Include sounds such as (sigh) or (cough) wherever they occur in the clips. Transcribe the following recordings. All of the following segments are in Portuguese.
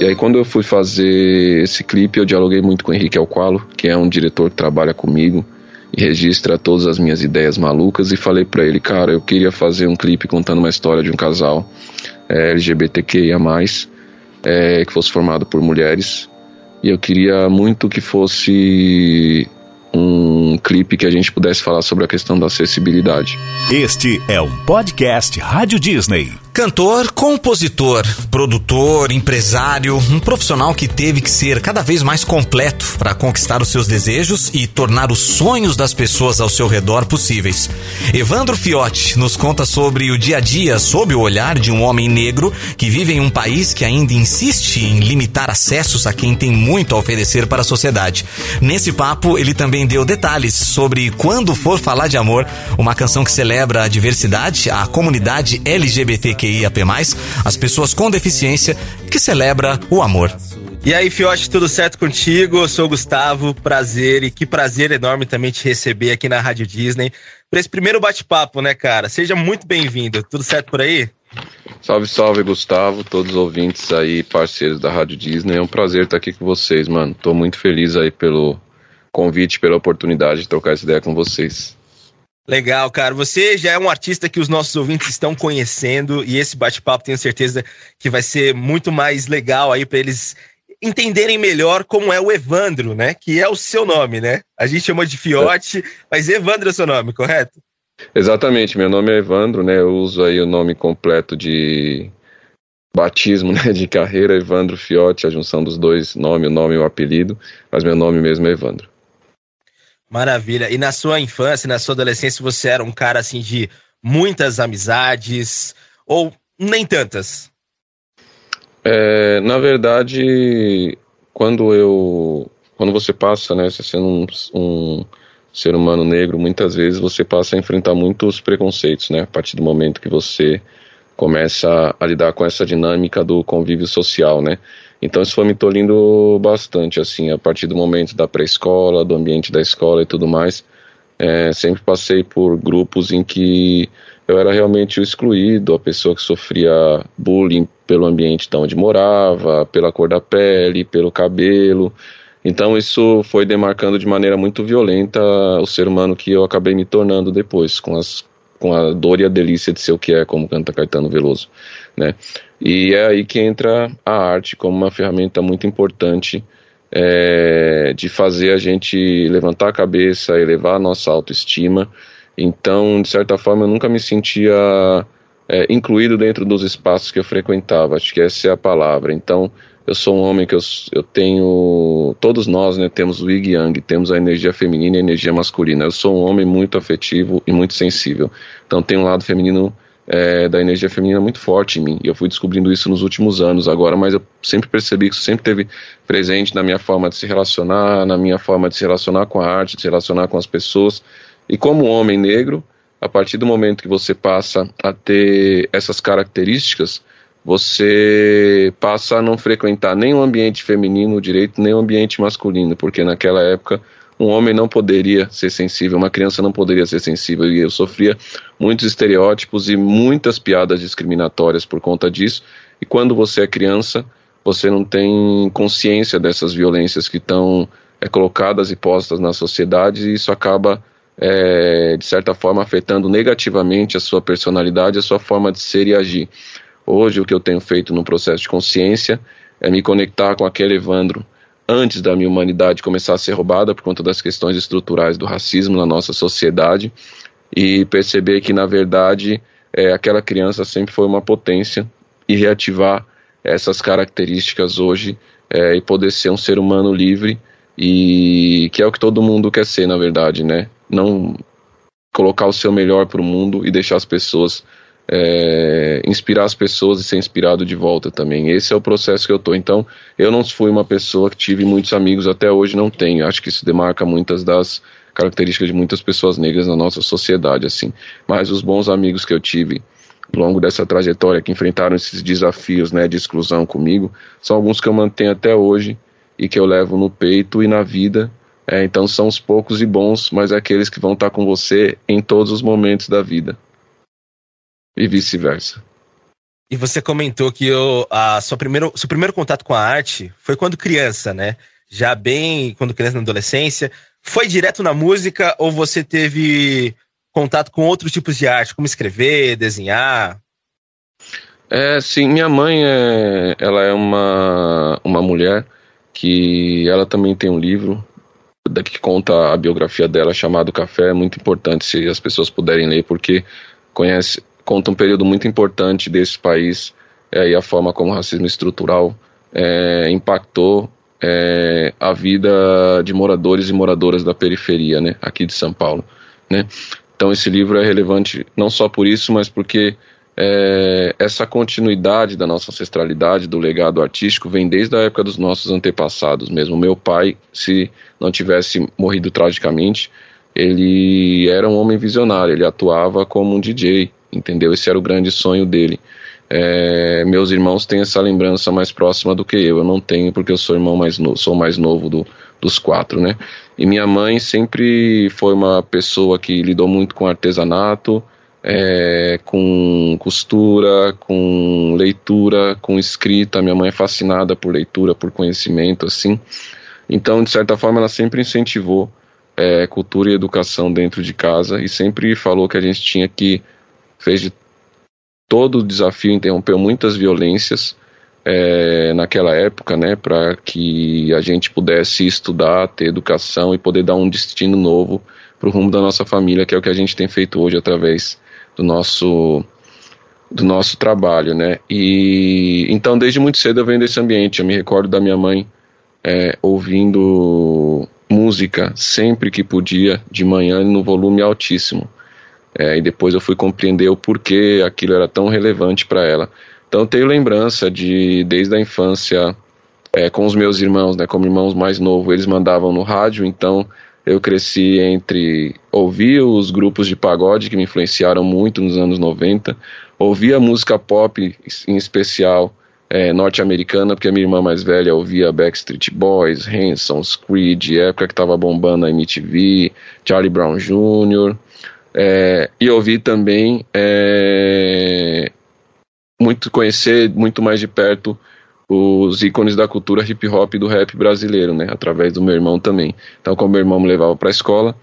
E aí quando eu fui fazer esse clipe, eu dialoguei muito com o Henrique Alqualo, que é um diretor que trabalha comigo e registra todas as minhas ideias malucas e falei para ele, cara, eu queria fazer um clipe contando uma história de um casal é, LGBTQIA+, é, que fosse formado por mulheres e eu queria muito que fosse um clipe que a gente pudesse falar sobre a questão da acessibilidade. Este é um podcast Rádio Disney. Cantor, compositor, produtor, empresário, um profissional que teve que ser cada vez mais completo para conquistar os seus desejos e tornar os sonhos das pessoas ao seu redor possíveis. Evandro Fiotti nos conta sobre o dia a dia sob o olhar de um homem negro que vive em um país que ainda insiste em limitar acessos a quem tem muito a oferecer para a sociedade. Nesse papo, ele também deu detalhes sobre quando for falar de amor, uma canção que celebra a diversidade, a comunidade LGBTQ LGBTQIAP+, as pessoas com deficiência, que celebra o amor. E aí, Fiote, tudo certo contigo? Eu sou o Gustavo, prazer e que prazer enorme também te receber aqui na Rádio Disney para esse primeiro bate-papo, né, cara? Seja muito bem-vindo. Tudo certo por aí? Salve, salve, Gustavo, todos os ouvintes aí, parceiros da Rádio Disney. É um prazer estar aqui com vocês, mano. Tô muito feliz aí pelo convite, pela oportunidade de trocar essa ideia com vocês. Legal, cara. Você já é um artista que os nossos ouvintes estão conhecendo e esse bate-papo tenho certeza que vai ser muito mais legal aí para eles entenderem melhor como é o Evandro, né? Que é o seu nome, né? A gente chama de Fiote, mas Evandro é o seu nome, correto? Exatamente, meu nome é Evandro, né? Eu uso aí o nome completo de batismo, (laughs) né? De carreira, Evandro Fiote, a junção dos dois, nome, o nome e o apelido, mas meu nome mesmo é Evandro. Maravilha. E na sua infância, na sua adolescência, você era um cara assim de muitas amizades ou nem tantas? É, na verdade, quando eu, quando você passa, né, sendo um, um ser humano negro, muitas vezes você passa a enfrentar muitos preconceitos, né, a partir do momento que você começa a lidar com essa dinâmica do convívio social, né. Então isso foi me tolindo bastante, assim, a partir do momento da pré-escola, do ambiente da escola e tudo mais. É, sempre passei por grupos em que eu era realmente o excluído, a pessoa que sofria bullying pelo ambiente de onde morava, pela cor da pele, pelo cabelo. Então isso foi demarcando de maneira muito violenta o ser humano que eu acabei me tornando depois, com as com a dor e a delícia de ser o que é, como canta Caetano Veloso, né? E é aí que entra a arte como uma ferramenta muito importante é, de fazer a gente levantar a cabeça, elevar a nossa autoestima. Então, de certa forma, eu nunca me sentia é, incluído dentro dos espaços que eu frequentava. Acho que essa é a palavra. Então, eu sou um homem que eu, eu tenho. Todos nós né, temos o Yin Yang, temos a energia feminina e a energia masculina. Eu sou um homem muito afetivo e muito sensível. Então tem um lado feminino é, da energia feminina muito forte em mim. E eu fui descobrindo isso nos últimos anos agora, mas eu sempre percebi que isso sempre teve presente na minha forma de se relacionar, na minha forma de se relacionar com a arte, de se relacionar com as pessoas. E como homem negro, a partir do momento que você passa a ter essas características, você passa a não frequentar nem o ambiente feminino direito, nem o ambiente masculino, porque naquela época um homem não poderia ser sensível, uma criança não poderia ser sensível, e eu sofria muitos estereótipos e muitas piadas discriminatórias por conta disso. E quando você é criança, você não tem consciência dessas violências que estão é, colocadas e postas na sociedade, e isso acaba, é, de certa forma, afetando negativamente a sua personalidade, a sua forma de ser e agir. Hoje, o que eu tenho feito no processo de consciência é me conectar com aquele Evandro antes da minha humanidade começar a ser roubada por conta das questões estruturais do racismo na nossa sociedade e perceber que, na verdade, é, aquela criança sempre foi uma potência e reativar essas características hoje é, e poder ser um ser humano livre e que é o que todo mundo quer ser, na verdade, né? Não colocar o seu melhor para o mundo e deixar as pessoas é, inspirar as pessoas e ser inspirado de volta também. Esse é o processo que eu tô. Então, eu não fui uma pessoa que tive muitos amigos, até hoje não tenho. Acho que isso demarca muitas das características de muitas pessoas negras na nossa sociedade, assim. Mas os bons amigos que eu tive ao longo dessa trajetória, que enfrentaram esses desafios, né, de exclusão comigo, são alguns que eu mantenho até hoje e que eu levo no peito e na vida. É, então, são os poucos e bons, mas é aqueles que vão estar com você em todos os momentos da vida e vice-versa. E você comentou que o a sua primeiro, seu primeiro contato com a arte foi quando criança, né? Já bem quando criança na adolescência. Foi direto na música ou você teve contato com outros tipos de arte, como escrever, desenhar? É, sim, minha mãe é, ela é uma, uma mulher que ela também tem um livro que conta a biografia dela chamado Café, é muito importante se as pessoas puderem ler, porque conhece, conta um período muito importante desse país é, e a forma como o racismo estrutural é, impactou é, a vida de moradores e moradoras da periferia, né, aqui de São Paulo, né. Então esse livro é relevante não só por isso, mas porque é, essa continuidade da nossa ancestralidade, do legado artístico, vem desde a época dos nossos antepassados mesmo. Meu pai, se não tivesse morrido tragicamente, ele era um homem visionário, ele atuava como um DJ, entendeu? Esse era o grande sonho dele. É, meus irmãos têm essa lembrança mais próxima do que eu. Eu não tenho porque eu sou irmão mais novo, sou mais novo do, dos quatro, né? E minha mãe sempre foi uma pessoa que lidou muito com artesanato, é, com costura, com leitura, com escrita. Minha mãe é fascinada por leitura, por conhecimento, assim. Então, de certa forma, ela sempre incentivou é, cultura e educação dentro de casa e sempre falou que a gente tinha que fez de todo o desafio, interrompeu muitas violências é, naquela época, né, para que a gente pudesse estudar, ter educação e poder dar um destino novo para o rumo da nossa família, que é o que a gente tem feito hoje através do nosso do nosso trabalho, né? E então desde muito cedo eu venho desse ambiente. Eu me recordo da minha mãe é, ouvindo música sempre que podia de manhã no volume altíssimo. É, e depois eu fui compreender o porquê aquilo era tão relevante para ela. Então tenho lembrança de desde a infância é, com os meus irmãos, né? Como irmãos mais novos, eles mandavam no rádio, então eu cresci entre ouvir os grupos de pagode que me influenciaram muito nos anos 90, ouvir a música pop, em especial é, norte-americana, porque a minha irmã mais velha ouvia Backstreet Boys, Hanson, Creed, época que estava bombando a MTV, Charlie Brown Jr., é, e ouvi também é, muito conhecer muito mais de perto os ícones da cultura hip hop e do rap brasileiro, né? Através do meu irmão também. Então, como meu irmão me levava para a escola,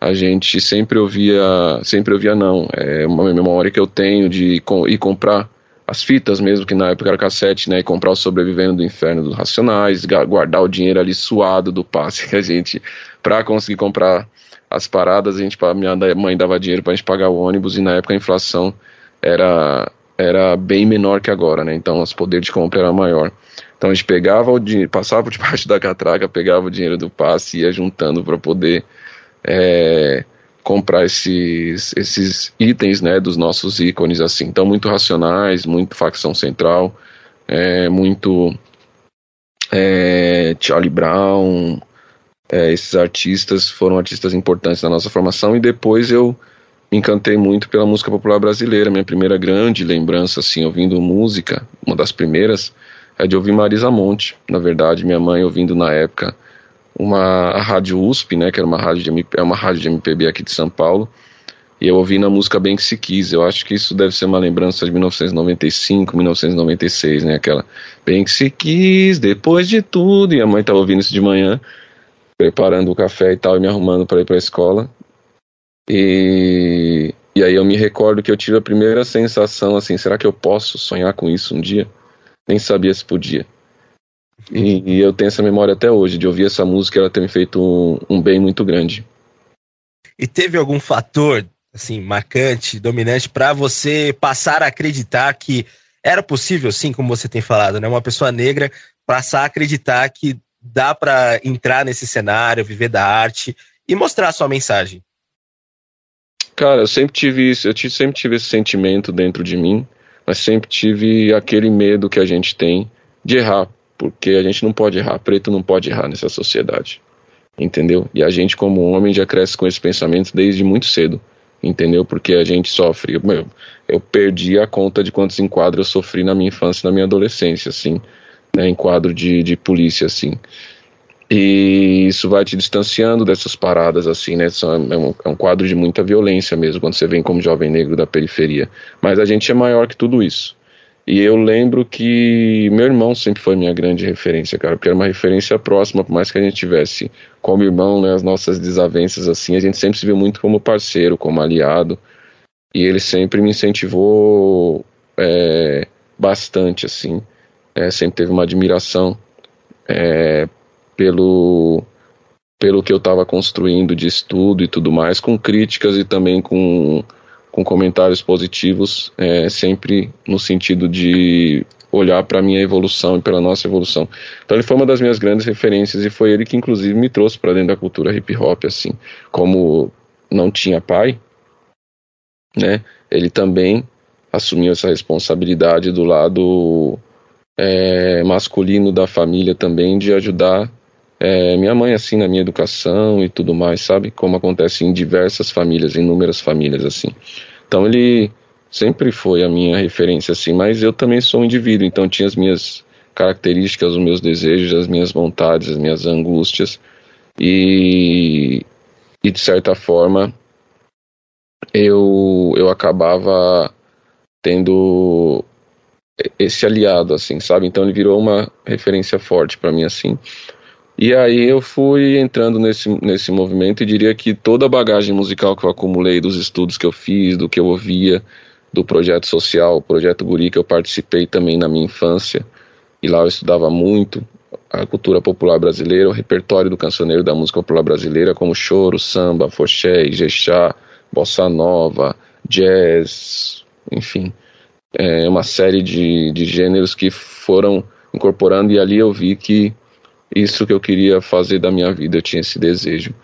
a gente sempre ouvia, sempre ouvia não. É uma memória que eu tenho de ir comprar as fitas mesmo, que na época era cassete, né? E comprar o Sobrevivendo do Inferno dos Racionais, guardar o dinheiro ali suado do passe (laughs) que a gente, para conseguir comprar as paradas, a gente, minha mãe dava dinheiro para a gente pagar o ônibus e na época a inflação era era bem menor que agora, né? Então os poderes de compra era maior. Então a gente pegava o dinheiro, passava por debaixo (laughs) da catraca, pegava o dinheiro do passe e ia juntando para poder é, comprar esses, esses itens, né, dos nossos ícones assim. Então muito racionais, muito facção central, é, muito é, Charlie Brown, é, esses artistas foram artistas importantes na nossa formação e depois eu me encantei muito pela música popular brasileira. Minha primeira grande lembrança, assim, ouvindo música, uma das primeiras, é de ouvir Marisa Monte. Na verdade, minha mãe ouvindo na época uma a rádio USP, né, que era uma rádio de MP, é uma rádio de MPB aqui de São Paulo. E eu ouvi na música Bem Que Se Quis. Eu acho que isso deve ser uma lembrança de 1995, 1996, né? Aquela Bem Que Se Quis, depois de tudo. E a mãe estava ouvindo isso de manhã, preparando o café e tal, e me arrumando para ir para a escola. E, e aí eu me recordo que eu tive a primeira sensação assim, será que eu posso sonhar com isso um dia? Nem sabia se podia. E, e eu tenho essa memória até hoje, de ouvir essa música, ela ter me feito um, um bem muito grande. E teve algum fator, assim, marcante, dominante, para você passar a acreditar que era possível, sim, como você tem falado, né? Uma pessoa negra passar a acreditar que dá para entrar nesse cenário, viver da arte e mostrar a sua mensagem. Cara, eu sempre tive isso, eu sempre tive esse sentimento dentro de mim, mas sempre tive aquele medo que a gente tem de errar, porque a gente não pode errar, preto não pode errar nessa sociedade, entendeu? E a gente, como homem, já cresce com esse pensamento desde muito cedo, entendeu? Porque a gente sofre. Meu, eu perdi a conta de quantos enquadros eu sofri na minha infância na minha adolescência, assim, né, em quadro de, de polícia, assim. E isso vai te distanciando dessas paradas, assim, né? É um, é um quadro de muita violência mesmo, quando você vem como jovem negro da periferia. Mas a gente é maior que tudo isso. E eu lembro que meu irmão sempre foi minha grande referência, cara, porque era uma referência próxima, por mais que a gente tivesse como irmão, né, as nossas desavenças assim, a gente sempre se viu muito como parceiro, como aliado. E ele sempre me incentivou é, bastante, assim. É, sempre teve uma admiração é, pelo, pelo que eu estava construindo de estudo e tudo mais, com críticas e também com com comentários positivos, é, sempre no sentido de olhar para a minha evolução e pela nossa evolução. Então ele foi uma das minhas grandes referências e foi ele que inclusive me trouxe para dentro da cultura hip hop assim, como não tinha pai, né? Ele também assumiu essa responsabilidade do lado é, masculino da família também de ajudar é, minha mãe assim na minha educação e tudo mais, sabe? Como acontece em diversas famílias, inúmeras famílias assim. Então ele sempre foi a minha referência assim, mas eu também sou um indivíduo, então tinha as minhas características, os meus desejos, as minhas vontades, as minhas angústias e, e de certa forma eu eu acabava tendo esse aliado assim, sabe? Então ele virou uma referência forte para mim assim. E aí eu fui entrando nesse, nesse movimento e diria que toda a bagagem musical que eu acumulei dos estudos que eu fiz, do que eu ouvia, do projeto social, projeto Guri que eu participei também na minha infância, e lá eu estudava muito a cultura popular brasileira, o repertório do cancioneiro da música popular brasileira, como choro, samba, foché, ijexá, bossa nova, jazz, enfim, é uma série de, de gêneros que foram incorporando e ali eu vi que isso que eu queria fazer da minha vida, eu tinha esse desejo.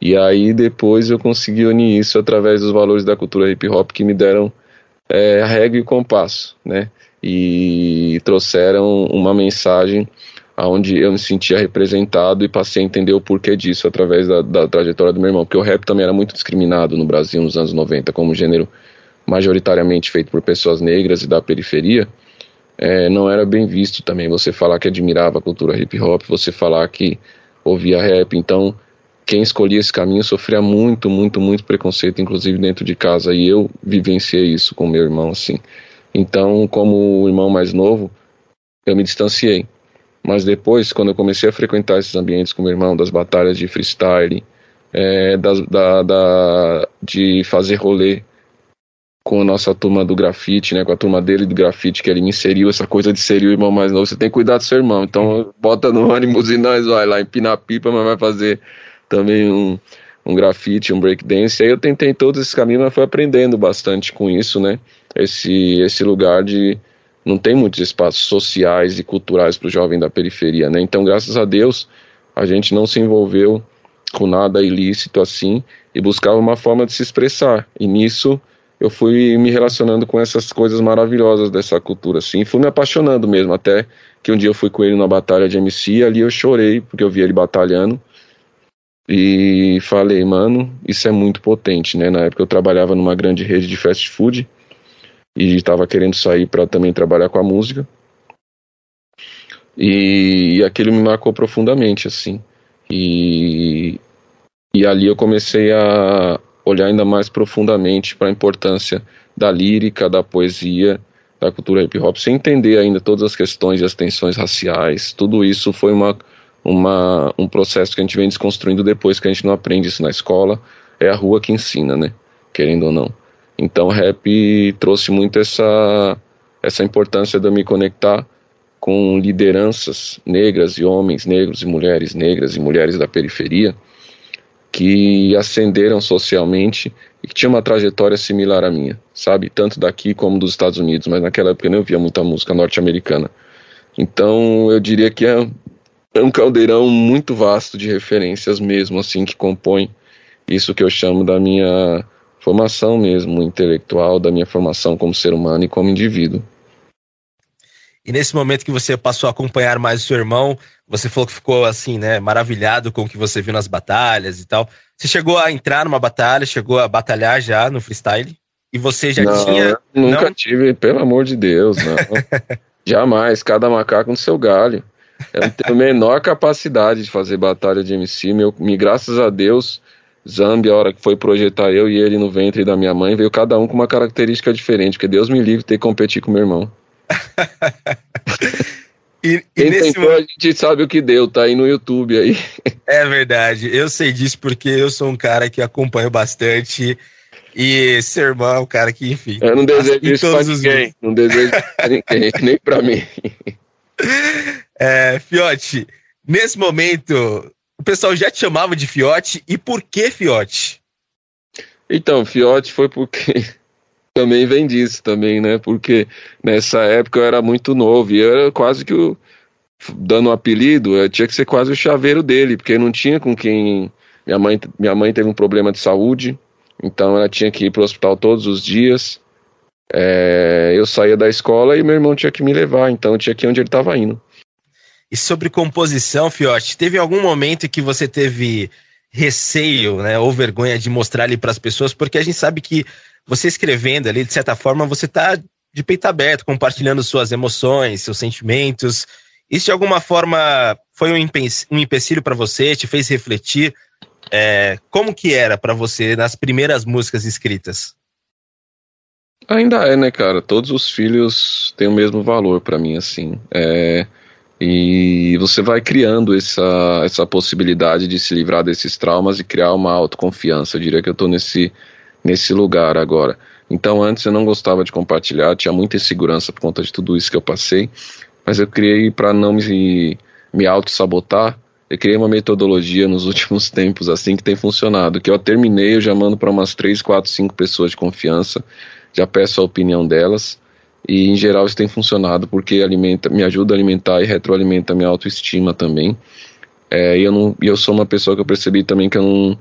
E aí depois eu consegui unir isso através dos valores da cultura hip hop que me deram é, regra e compasso, né? E trouxeram uma mensagem onde eu me sentia representado e passei a entender o porquê disso através da, da, trajetória do meu irmão, porque o rap também era muito discriminado no Brasil nos anos 90 como gênero majoritariamente feito por pessoas negras e da periferia é, não era bem visto também você falar que admirava a cultura hip hop, você falar que ouvia rap. Então, quem escolhia esse caminho sofria muito, muito, muito preconceito, inclusive dentro de casa. E eu vivenciei isso com meu irmão, assim. Então, como o irmão mais novo, eu me distanciei. Mas depois, quando eu comecei a frequentar esses ambientes com meu irmão, das batalhas de freestyle, é, da, da, da, de fazer rolê com a nossa turma do grafite, né, com a turma dele do grafite, que ele me inseriu essa coisa de ser o irmão mais novo, você tem que cuidar do seu irmão, então bota no ônibus e nós vai lá empinar pipa, mas vai fazer também um, um grafite, um breakdance, aí eu tentei todos esses caminhos, mas fui aprendendo bastante com isso, né, esse, esse lugar de, não tem muitos espaços sociais e culturais para o jovem da periferia, né, então graças a Deus a gente não se envolveu com nada ilícito assim, e buscava uma forma de se expressar, e nisso eu fui me relacionando com essas coisas maravilhosas dessa cultura, assim, fui me apaixonando mesmo, até que um dia eu fui com ele na batalha de MC, e ali eu chorei, porque eu vi ele batalhando, e falei, mano, isso é muito potente, né, na época eu trabalhava numa grande rede de fast food, e estava querendo sair para também trabalhar com a música, e, e aquilo me marcou profundamente, assim, e, e ali eu comecei a, olhar ainda mais profundamente para a importância da lírica, da poesia, da cultura hip hop, sem entender ainda todas as questões e as tensões raciais. Tudo isso foi uma, uma, um processo que a gente vem desconstruindo depois que a gente não aprende isso na escola. É a rua que ensina, né? Querendo ou não. Então, rap trouxe muito essa, essa importância de eu me conectar com lideranças negras e homens negros e mulheres negras e mulheres da periferia que ascenderam socialmente e que tinham uma trajetória similar à minha, sabe? Tanto daqui como dos Estados Unidos, mas naquela época eu não via muita música norte-americana. Então eu diria que é, é um caldeirão muito vasto de referências mesmo, assim, que compõe isso que eu chamo da minha formação mesmo intelectual, da minha formação como ser humano e como indivíduo. E nesse momento que você passou a acompanhar mais o seu irmão, você falou que ficou assim, né, maravilhado com o que você viu nas batalhas e tal. Você chegou a entrar numa batalha, chegou a batalhar já no freestyle? E você já não, tinha. Nunca não? tive, pelo amor de Deus, não. (laughs) Jamais, cada macaco no seu galho. Eu não tenho a menor capacidade de fazer batalha de MC. Meu, me, graças a Deus, Zambi, a hora que foi projetar eu e ele no ventre da minha mãe, veio cada um com uma característica diferente, porque Deus me livre de ter que competir com meu irmão. E, e Quem nesse tentou, momento... a gente sabe o que deu, tá aí no YouTube aí. É verdade, eu sei disso porque eu sou um cara que acompanho bastante e seu irmão é um cara que, enfim. Eu não desejo isso pra ninguém, não desejo pra ninguém, nem pra mim. É, Fiote, nesse momento, o pessoal já te chamava de Fiote e por que Fiote? Então, Fiote foi porque também vem disso também, né? Porque nessa época eu era muito novo e eu era quase que o dando um apelido, eu tinha que ser quase o chaveiro dele, porque não tinha com quem minha mãe minha mãe teve um problema de saúde, então ela tinha que ir para o hospital todos os dias. É, eu saía da escola e meu irmão tinha que me levar, então eu tinha que ir onde ele estava indo. E sobre composição, Fiote, teve algum momento que você teve receio, né, ou vergonha de mostrar ali para as pessoas, porque a gente sabe que você escrevendo ali, de certa forma, você está de peito aberto, compartilhando suas emoções, seus sentimentos. Isso de alguma forma foi um, empecilho para você, te fez refletir? É, como que era para você nas primeiras músicas escritas? Ainda é, né, cara? Todos os filhos têm o mesmo valor para mim, assim. É, e você vai criando essa, essa possibilidade de se livrar desses traumas e criar uma autoconfiança. Eu diria que eu estou nesse, nesse lugar agora. Então, antes eu não gostava de compartilhar, tinha muita insegurança por conta de tudo isso que eu passei, mas eu criei para não me, me auto-sabotar. Eu criei uma metodologia nos (laughs) últimos tempos, assim, que tem funcionado. Que eu terminei, eu já mando para umas 3, 4, 5 pessoas de confiança, já peço a opinião delas e em geral isso tem funcionado porque alimenta, me ajuda a alimentar e retroalimenta minha autoestima também. É, e eu, não, eu sou uma pessoa que eu percebi também que eu não.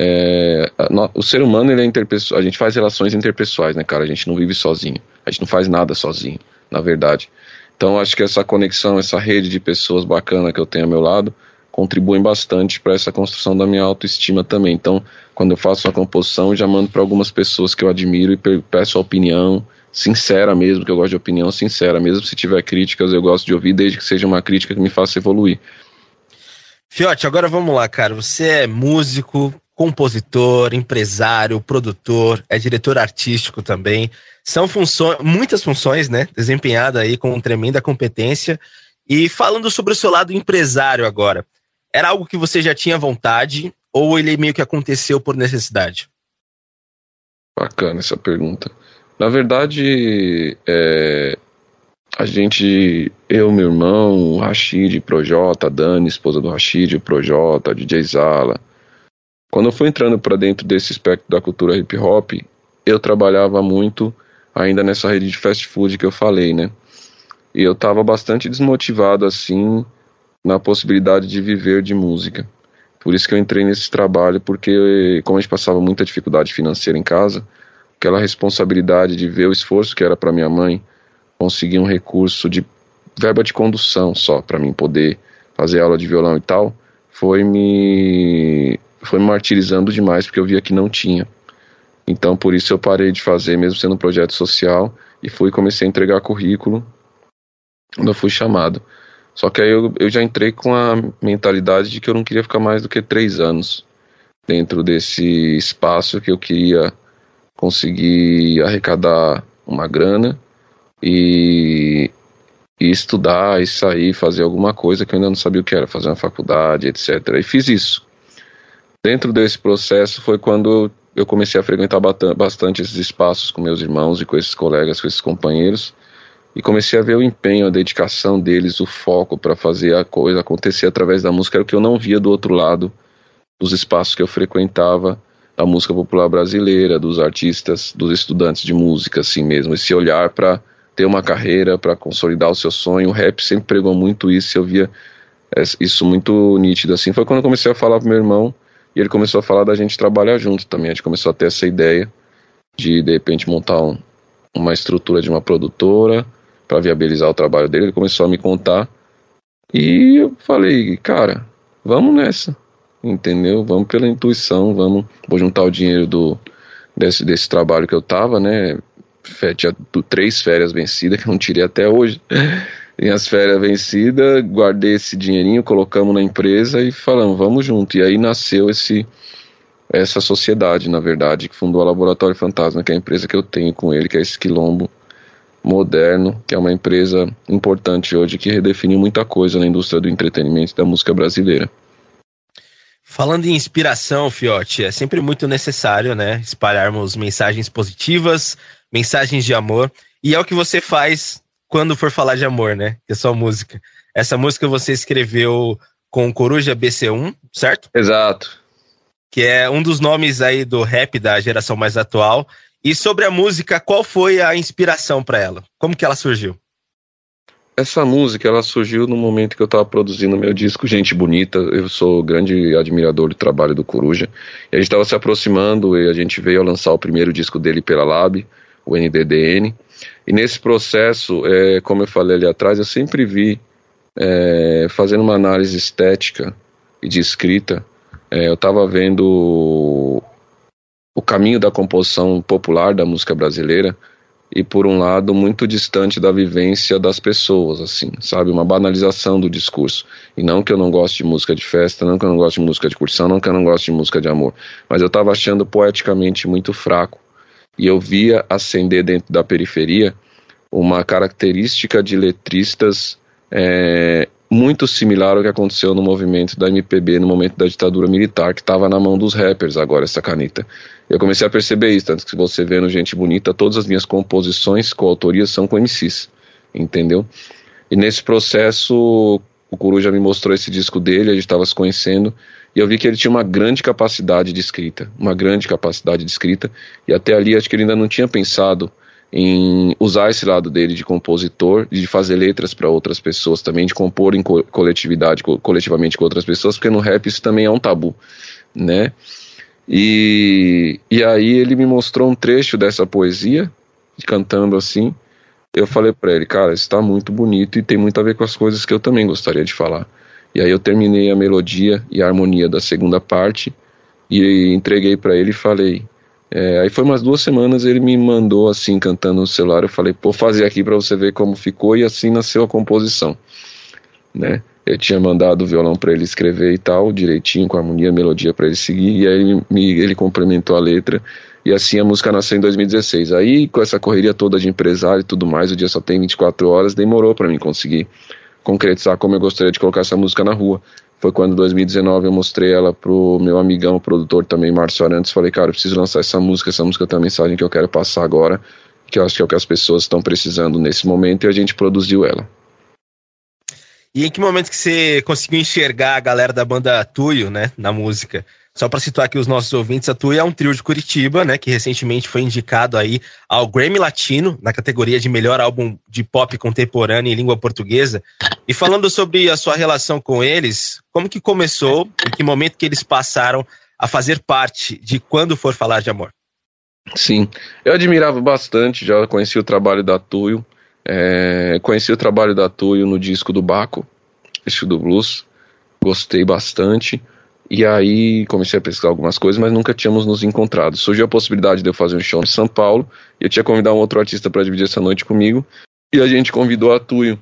É, o ser humano ele é interpessoal, a gente faz relações interpessoais, né, cara? A gente não vive sozinho, a gente não faz nada sozinho, na verdade. Então acho que essa conexão, essa rede de pessoas bacana que eu tenho ao meu lado contribuem bastante para essa construção da minha autoestima também. Então, quando eu faço uma composição, eu já mando para algumas pessoas que eu admiro e peço a opinião, sincera mesmo, que eu gosto de opinião sincera, mesmo se tiver críticas, eu gosto de ouvir, desde que seja uma crítica que me faça evoluir. Fiote, agora vamos lá, cara. Você é músico, compositor, empresário, produtor, é diretor artístico também. São funções, muitas funções, né? Desempenhada aí com tremenda competência. E falando sobre o seu lado empresário agora, era algo que você já tinha vontade ou ele meio que aconteceu por necessidade? Bacana essa pergunta. Na verdade, é, a gente, eu, meu irmão, o Rashid, Projota, Dani, esposa do Rashid, o Projota, DJ Zala. Quando eu fui entrando para dentro desse espectro da cultura hip hop, eu trabalhava muito ainda nessa rede de fast food que eu falei, né? E eu estava bastante desmotivado assim na possibilidade de viver de música. Por isso que eu entrei nesse trabalho, porque como a gente passava muita dificuldade financeira em casa, aquela responsabilidade de ver o esforço que era para minha mãe conseguir um recurso de verba de condução só para mim poder fazer aula de violão e tal, foi me foi martirizando demais porque eu via que não tinha. Então por isso eu parei de fazer, mesmo sendo um projeto social, e fui comecei a entregar currículo quando eu fui chamado. Só que aí eu, eu já entrei com a mentalidade de que eu não queria ficar mais do que três anos dentro desse espaço que eu queria conseguir arrecadar uma grana e, e estudar e sair, fazer alguma coisa que eu ainda não sabia o que era, fazer uma faculdade, etc. E fiz isso. Dentro desse processo foi quando eu comecei a frequentar bastante esses espaços com meus irmãos e com esses colegas, com esses companheiros, e comecei a ver o empenho, a dedicação deles, o foco para fazer a coisa acontecer através da música, era o que eu não via do outro lado dos espaços que eu frequentava da música popular brasileira, dos artistas, dos estudantes de música, assim mesmo. Esse olhar para ter uma carreira, para consolidar o seu sonho. O rap sempre pregou muito isso, eu via isso muito nítido. Assim foi quando eu comecei a falar pro meu irmão e ele começou a falar da gente trabalhar junto também. A gente começou a ter essa ideia de de repente montar um, uma estrutura de uma produtora para viabilizar o trabalho dele. Ele começou a me contar e eu falei, cara, vamos nessa entendeu? Vamos pela intuição, vamos. Vou juntar o dinheiro do desse, desse trabalho que eu tava, né? Tinha três férias vencidas que eu não tirei até hoje. Tem as férias vencidas, guardei esse dinheirinho, colocamos na empresa e falamos, vamos junto. E aí nasceu esse essa sociedade, na verdade, que fundou a Laboratório Fantasma, que é a empresa que eu tenho com ele, que é esse quilombo Moderno, que é uma empresa importante hoje que redefiniu muita coisa na indústria do entretenimento e da música brasileira. Falando em inspiração, Fiote, é sempre muito necessário, né, espalharmos mensagens positivas, mensagens de amor, e é o que você faz quando for falar de amor, né, que é sua música. Essa música você escreveu com Coruja BC1, certo? Exato. Que é um dos nomes aí do rap da geração mais atual. E sobre a música, qual foi a inspiração para ela? Como que ela surgiu? Essa música, ela surgiu no momento que eu estava produzindo meu disco Gente Bonita. Eu sou grande admirador do trabalho do Coruja. E a gente estava se aproximando e a gente veio a lançar o primeiro disco dele pela Lab, o NDDN. E nesse processo, é, como eu falei ali atrás, eu sempre vi, é, fazendo uma análise estética e de escrita, é, eu estava vendo o caminho da composição popular da música brasileira e por um lado muito distante da vivência das pessoas, assim, sabe, uma banalização do discurso. E não que eu não goste de música de festa, não que eu não goste de música de cursão, não que eu não goste de música de amor, mas eu estava achando poeticamente muito fraco. E eu via acender dentro da periferia uma característica de letristas é, muito similar ao que aconteceu no movimento da MPB no momento da ditadura militar, que estava na mão dos rappers agora, essa caneta. Eu comecei a perceber isso, tanto que você vê no Gente Bonita, todas as minhas composições com autoria são com MCs, entendeu? E nesse processo, o Coruja me mostrou esse disco dele, a gente estava se conhecendo, e eu vi que ele tinha uma grande capacidade de escrita, uma grande capacidade de escrita, e até ali acho que ele ainda não tinha pensado em usar esse lado dele de compositor, de fazer letras para outras pessoas também, de compor em co coletividade, co coletivamente com outras pessoas, porque no rap isso também é um tabu, né? E, e aí ele me mostrou um trecho dessa poesia, cantando assim. Eu falei para ele, cara, está muito bonito e tem muito a ver com as coisas que eu também gostaria de falar. E aí eu terminei a melodia e a harmonia da segunda parte e entreguei para ele e falei, é, aí foi umas duas semanas ele me mandou assim cantando no celular. Eu falei, pô, fazer aqui para você ver como ficou e assim nasceu a composição, né? Eu tinha mandado o violão para ele escrever e tal, direitinho com a harmonia, melodia para ele seguir. E aí ele, me, ele complementou a letra e assim a música nasceu em 2016. Aí com essa correria toda de empresário e tudo mais, o dia só tem 24 horas, demorou para mim conseguir concretizar como eu gostaria de colocar essa música na rua foi quando em 2019 eu mostrei ela pro meu amigão, produtor também, Márcio Arantes. Falei, cara, eu preciso lançar essa música, essa música tem uma mensagem que eu quero passar agora, que eu acho que é o que as pessoas estão precisando nesse momento, e a gente produziu ela. E em que momento que você conseguiu enxergar a galera da banda Tuyo, né, na música? Só para situar aqui os nossos ouvintes, a Tui é um trio de Curitiba, né, que recentemente foi indicado aí ao Grammy Latino na categoria de melhor álbum de pop contemporâneo em língua portuguesa. E falando sobre a sua relação com eles, como que começou e que momento que eles passaram a fazer parte de quando for falar de amor? Sim, eu admirava bastante, já conheci o trabalho da Tuyo, é, conheci o trabalho da Tuyo no disco do Baco, disco do Blues, gostei bastante. E aí comecei a pesquisar algumas coisas, mas nunca tínhamos nos encontrado. Surgiu a possibilidade de eu fazer um show em São Paulo, e eu tinha convidado um outro artista para dividir essa noite comigo, e a gente convidou a Tuyo,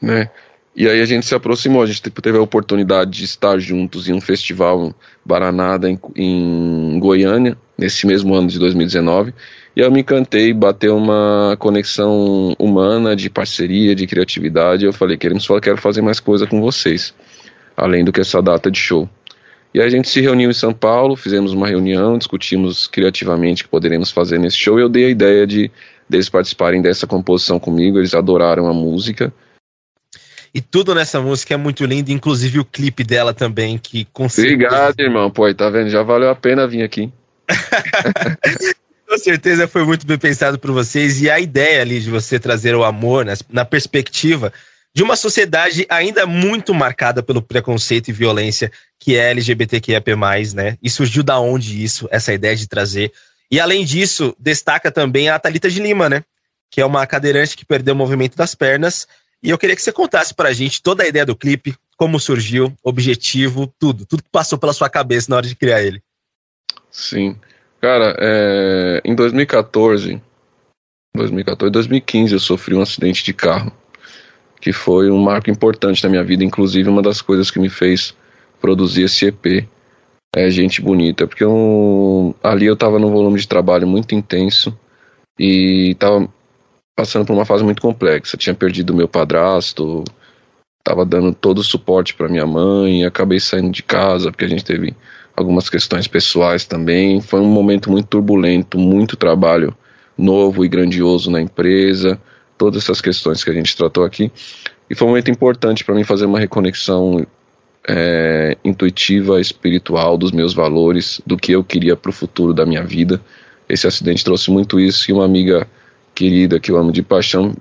né? E aí a gente se aproximou, a gente teve a oportunidade de estar juntos em um festival Baranada em, em Goiânia, nesse mesmo ano de 2019, e eu me encantei, bateu uma conexão humana, de parceria, de criatividade, eu falei, queremos quero fazer mais coisa com vocês, além do que essa data de show. E a gente se reuniu em São Paulo, fizemos uma reunião, discutimos criativamente o que poderíamos fazer nesse show. E eu dei a ideia de deles participarem dessa composição comigo. Eles adoraram a música. E tudo nessa música é muito lindo, inclusive o clipe dela também, que conseguiu. Obrigado, irmão. Pô, tá vendo? Já valeu a pena vir aqui. (laughs) Com certeza foi muito bem pensado por vocês. E a ideia ali de você trazer o amor na perspectiva de uma sociedade ainda muito marcada pelo preconceito e violência que é LGBTQIAP+, né? E surgiu da onde isso, essa ideia de trazer. E além disso, destaca também a Talita de Lima, né? Que é uma cadeirante que perdeu o movimento das pernas. E eu queria que você contasse pra gente toda a ideia do clipe, como surgiu, objetivo, tudo. Tudo que passou pela sua cabeça na hora de criar ele. Sim. Cara, é... em 2014, 2014, 2015 eu sofri um acidente de carro que foi um marco importante na minha vida, inclusive uma das coisas que me fez produzir esse EP. É gente bonita, porque eu, ali eu estava num volume de trabalho muito intenso e estava passando por uma fase muito complexa. Tinha perdido meu padrasto, estava dando todo o suporte para minha mãe, acabei saindo de casa porque a gente teve algumas questões pessoais também. Foi um momento muito turbulento, muito trabalho novo e grandioso na empresa, todas essas questões que a gente tratou aqui. E foi um momento importante para mim fazer uma reconexão é, intuitiva, espiritual dos meus valores, do que eu queria para o futuro da minha vida. Esse acidente trouxe muito isso e uma amiga querida que eu amo de paixão,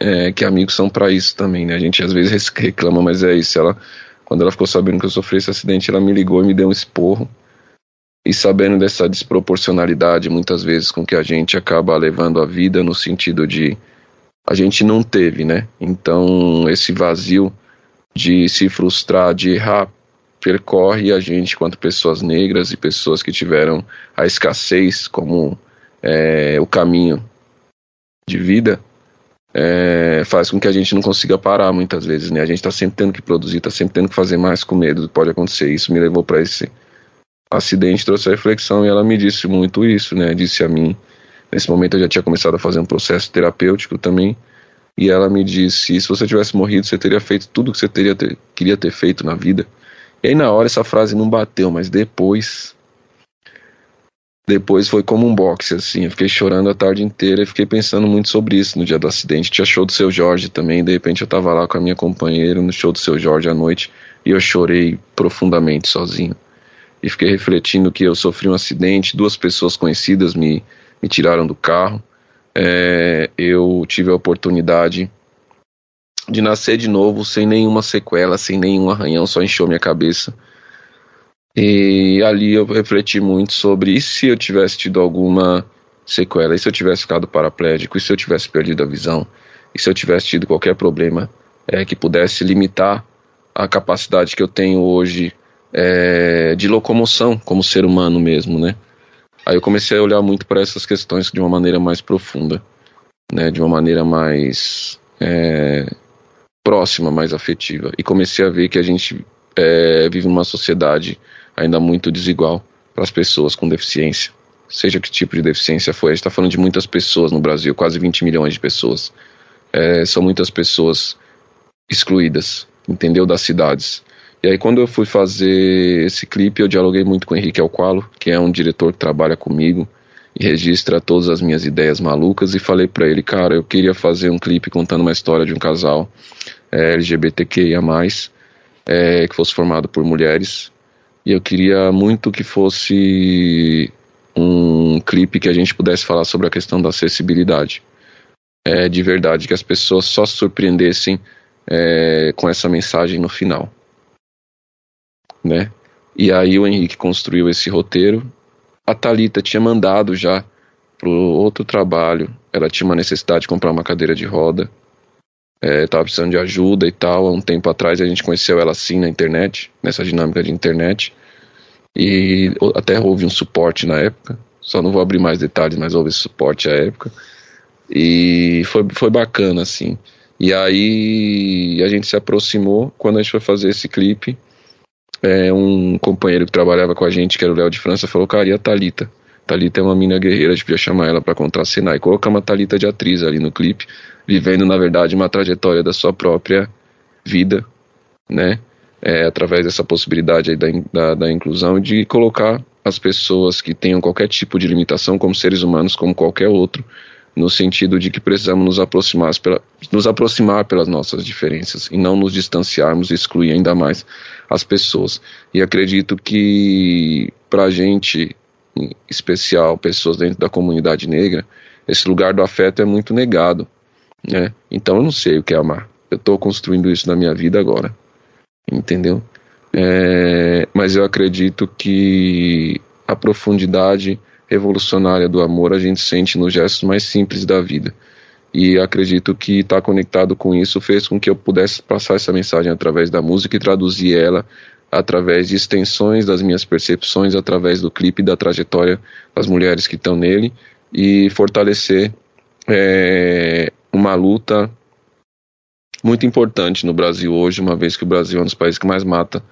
é, que amigos são para isso também, né? A gente às vezes (laughs) reclama, mas é isso. Ela, quando ela ficou sabendo que eu sofri esse acidente, ela me ligou e me deu um esporro. E sabendo dessa desproporcionalidade, muitas vezes, com que a gente acaba levando a vida, no sentido de a gente não teve, né? Então, esse vazio de se frustrar, de errar, percorre a gente, quanto pessoas negras e pessoas que tiveram a escassez como é, o caminho de vida, é, faz com que a gente não consiga parar muitas vezes, né? A gente está sempre tendo que produzir, está sempre tendo que fazer mais com medo pode acontecer. Isso me levou para esse acidente, trouxe a reflexão e ela me disse muito isso, né? Disse a mim, nesse momento eu já tinha começado a fazer um processo terapêutico também, e ela me disse: se você tivesse morrido, você teria feito tudo que você teria ter, queria ter feito na vida. E aí na hora essa frase não bateu, mas depois depois foi como um boxe, assim. Eu fiquei chorando a tarde inteira e fiquei pensando muito sobre isso no dia do acidente. Tinha show do seu Jorge também. De repente eu tava lá com a minha companheira no show do seu Jorge à noite e eu chorei profundamente sozinho. E fiquei refletindo que eu sofri um acidente, duas pessoas conhecidas me, me tiraram do carro. É, eu tive a oportunidade de nascer de novo sem nenhuma sequela, sem nenhum arranhão, só encheu minha cabeça. E ali eu refleti muito sobre e se eu tivesse tido alguma sequela, e se eu tivesse ficado paraplégico, e se eu tivesse perdido a visão, e se eu tivesse tido qualquer problema é, que pudesse limitar a capacidade que eu tenho hoje é, de locomoção como ser humano mesmo, né? Aí eu comecei a olhar muito para essas questões de uma maneira mais profunda, né? De uma maneira mais é, próxima, mais afetiva. E comecei a ver que a gente é, vive numa sociedade ainda muito desigual para as pessoas com deficiência. Seja que tipo de deficiência for, a gente está falando de muitas pessoas no Brasil, quase 20 milhões de pessoas. É, são muitas pessoas excluídas, entendeu? Das cidades. E aí, quando eu fui fazer esse clipe, eu dialoguei muito com o Henrique Alqualo, que é um diretor que trabalha comigo e registra todas as minhas ideias malucas, e falei para ele, cara, eu queria fazer um clipe contando uma história de um casal é, LGBTQIA, é, que fosse formado por mulheres e eu queria muito que fosse um clipe que a gente pudesse falar sobre a questão da acessibilidade. É, de verdade, que as pessoas só se surpreendessem é, com essa mensagem no final. Né? E aí o Henrique construiu esse roteiro. A Talita tinha mandado já pro outro trabalho. Ela tinha uma necessidade de comprar uma cadeira de roda é, precisando de ajuda e tal. Há um tempo atrás a gente conheceu ela assim na internet, nessa dinâmica de internet. E até houve um suporte na época. Só não vou abrir mais detalhes, mas houve suporte à época. E foi, foi bacana, assim. E aí a gente se aproximou. Quando a gente foi fazer esse clipe, é, um companheiro que trabalhava com a gente, que era o Léo de França, falou: Cara, e a Thalita? Thalita é uma mina guerreira, a gente podia chamar ela para contracenar. E colocamos a Thalita de atriz ali no clipe vivendo, na verdade, uma trajetória da sua própria vida, né? É, através dessa possibilidade da, da, da inclusão de colocar as pessoas que tenham qualquer tipo de limitação como seres humanos, como qualquer outro, no sentido de que precisamos nos aproximar, pela, nos aproximar pelas nossas diferenças e não nos distanciarmos e excluir ainda mais as pessoas. E acredito que, para a gente, em especial pessoas dentro da comunidade negra, esse lugar do afeto é muito negado. Né? Então eu não sei o que é amar. Eu estou construindo isso na minha vida agora. Entendeu? É, mas eu acredito que a profundidade revolucionária do amor a gente sente nos gestos mais simples da vida. E acredito que estar tá conectado com isso fez com que eu pudesse passar essa mensagem através da música e traduzir ela através de extensões das minhas percepções, através do clipe da trajetória das mulheres que estão nele e fortalecer é, uma luta muito importante no Brasil hoje, uma vez que o Brasil é um dos países que mais mata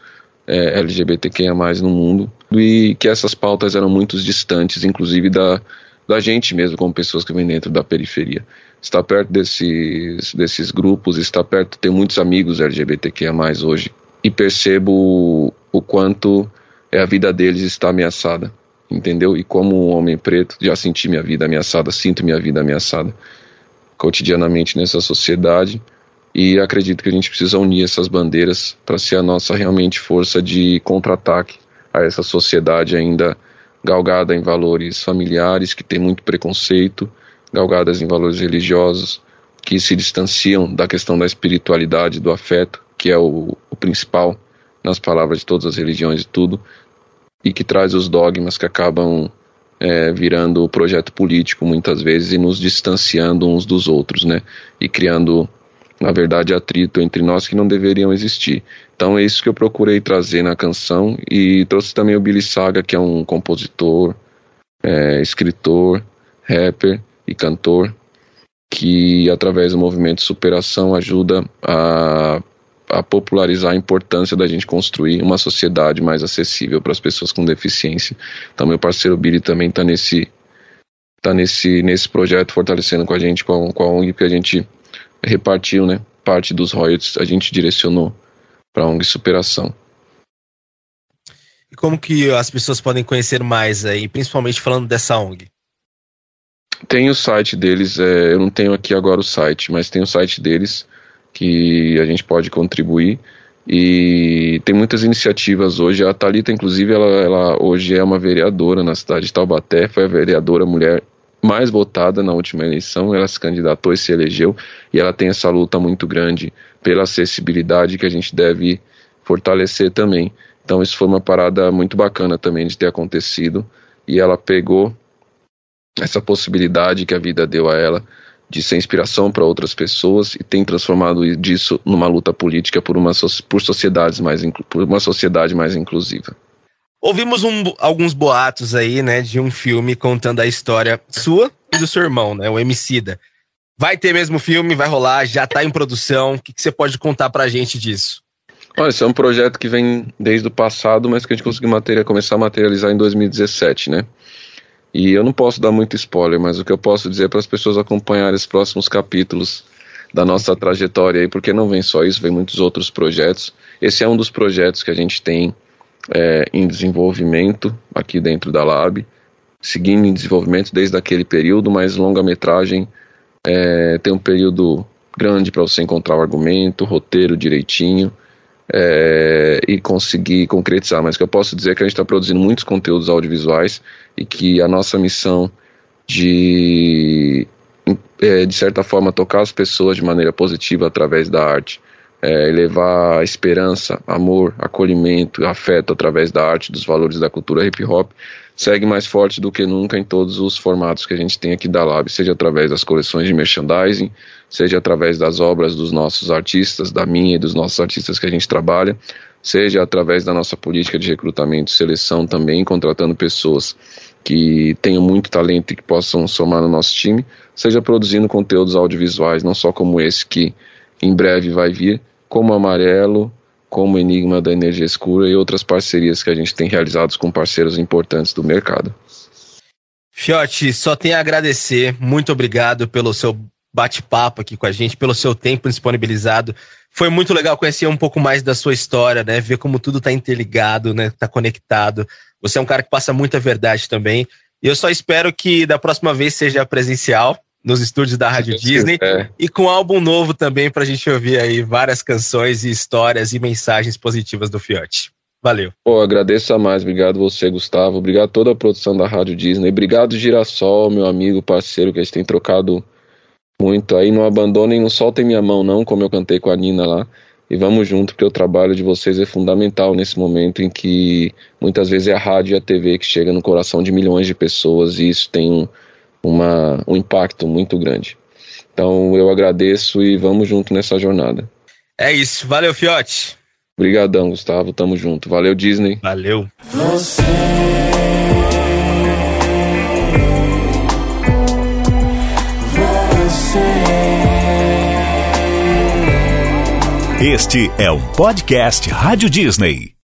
é, LGBTQIA no mundo, e que essas pautas eram muito distantes, inclusive da, da gente mesmo, como pessoas que vêm dentro da periferia. Estar perto desses, desses grupos, estar perto, ter muitos amigos LGBTQIA hoje, e percebo o quanto é a vida deles está ameaçada, entendeu? E como um homem preto, já senti minha vida ameaçada, sinto minha vida ameaçada cotidianamente nessa sociedade e acredito que a gente precisa unir essas bandeiras para ser a nossa realmente força de contra-ataque a essa sociedade ainda galgada em valores familiares, que tem muito preconceito, galgadas em valores religiosos, que se distanciam da questão da espiritualidade, do afeto, que é o, o principal nas palavras de todas as religiões e tudo, e que traz os dogmas que acabam é, virando projeto político muitas vezes e nos distanciando uns dos outros, né? E criando, na verdade, atrito entre nós que não deveriam existir. Então é isso que eu procurei trazer na canção e trouxe também o Billy Saga, que é um compositor, é, escritor, rapper e cantor, que através do movimento superação ajuda a, a popularizar a importância da gente construir uma sociedade mais acessível para as pessoas com deficiência. Então meu parceiro Billy também está nesse tá nesse nesse projeto fortalecendo com a gente com a, com a ONG que a gente repartiu, né? Parte dos royalties a gente direcionou para a ONG Superação. E como que as pessoas podem conhecer mais aí, principalmente falando dessa ONG? Tem o site deles, é, eu não tenho aqui agora o site, mas tem o site deles que a gente pode contribuir. E tem muitas iniciativas hoje. A Talita, inclusive, ela, ela hoje é uma vereadora na cidade de Taubaté, foi a vereadora mulher mais votada na última eleição, ela se candidatou e se elegeu, e ela tem essa luta muito grande pela acessibilidade que a gente deve fortalecer também. Então isso foi uma parada muito bacana também de ter acontecido, e ela pegou essa possibilidade que a vida deu a ela de ser inspiração para outras pessoas e tem transformado disso numa luta política por uma por sociedades mais por uma sociedade mais inclusiva. Ouvimos um, alguns boatos aí, né, de um filme contando a história sua e do seu irmão, né, o Emicida. Vai ter mesmo filme, vai rolar, já está em produção. O que, você pode contar pra gente disso? Olha, esse é um projeto que vem desde o passado, mas que a gente conseguiu materia, começar a materializar em 2017, né? E eu não posso dar muito spoiler, mas o que eu posso dizer é para as pessoas acompanharem os próximos capítulos da nossa trajetória aí, porque não vem só isso, vem muitos outros projetos. Esse é um dos projetos que a gente tem é, em desenvolvimento aqui dentro da Lab, seguindo em desenvolvimento desde aquele período, mas longa-metragem é, tem um período grande para você encontrar o argumento, o roteiro direitinho é, e conseguir concretizar. Mas o que eu posso dizer é que a gente está produzindo muitos conteúdos audiovisuais e que a nossa missão de, é, de certa forma, tocar as pessoas de maneira positiva através da arte é, levar esperança, amor, acolhimento, afeto através da arte, dos valores da cultura hip hop, segue mais forte do que nunca em todos os formatos que a gente tem aqui da Lab, seja através das coleções de merchandising, seja através das obras dos nossos artistas, da minha e dos nossos artistas que a gente trabalha, seja através da nossa política de recrutamento e seleção também, contratando pessoas que tenham muito talento e que possam somar no nosso time, seja produzindo conteúdos audiovisuais, não só como esse que em breve vai vir, como Amarelo, como Enigma da Energia Escura e outras parcerias que a gente tem realizados com parceiros importantes do mercado. Fiote, só tenho a agradecer. Muito obrigado pelo seu bate-papo aqui com a gente, pelo seu tempo disponibilizado. Foi muito legal conhecer um pouco mais da sua história, né? Ver como tudo está interligado, né? Tá conectado. Você é um cara que passa muita verdade também. E eu só espero que da próxima vez seja presencial, nos estúdios da Rádio Disney é. e com um álbum novo também para a gente ouvir aí várias canções e histórias e mensagens positivas do Fiote. Valeu. Pô, agradeço a mais. Obrigado você, Gustavo. Obrigado a toda a produção da Rádio Disney. Obrigado, Girassol, meu amigo, parceiro, que a gente tem trocado muito aí. Não abandonem, não soltem minha mão, não, como eu cantei com a Nina lá. E vamos junto, porque o trabalho de vocês é fundamental nesse momento em que muitas vezes é a rádio e a TV que chega no coração de milhões de pessoas e isso tem um uma, um impacto muito grande. Então eu agradeço e vamos junto nessa jornada. É isso, valeu Fiote. Obrigadão, Gustavo, tamo junto. Valeu Disney. Valeu. Você Este é um podcast Rádio Disney.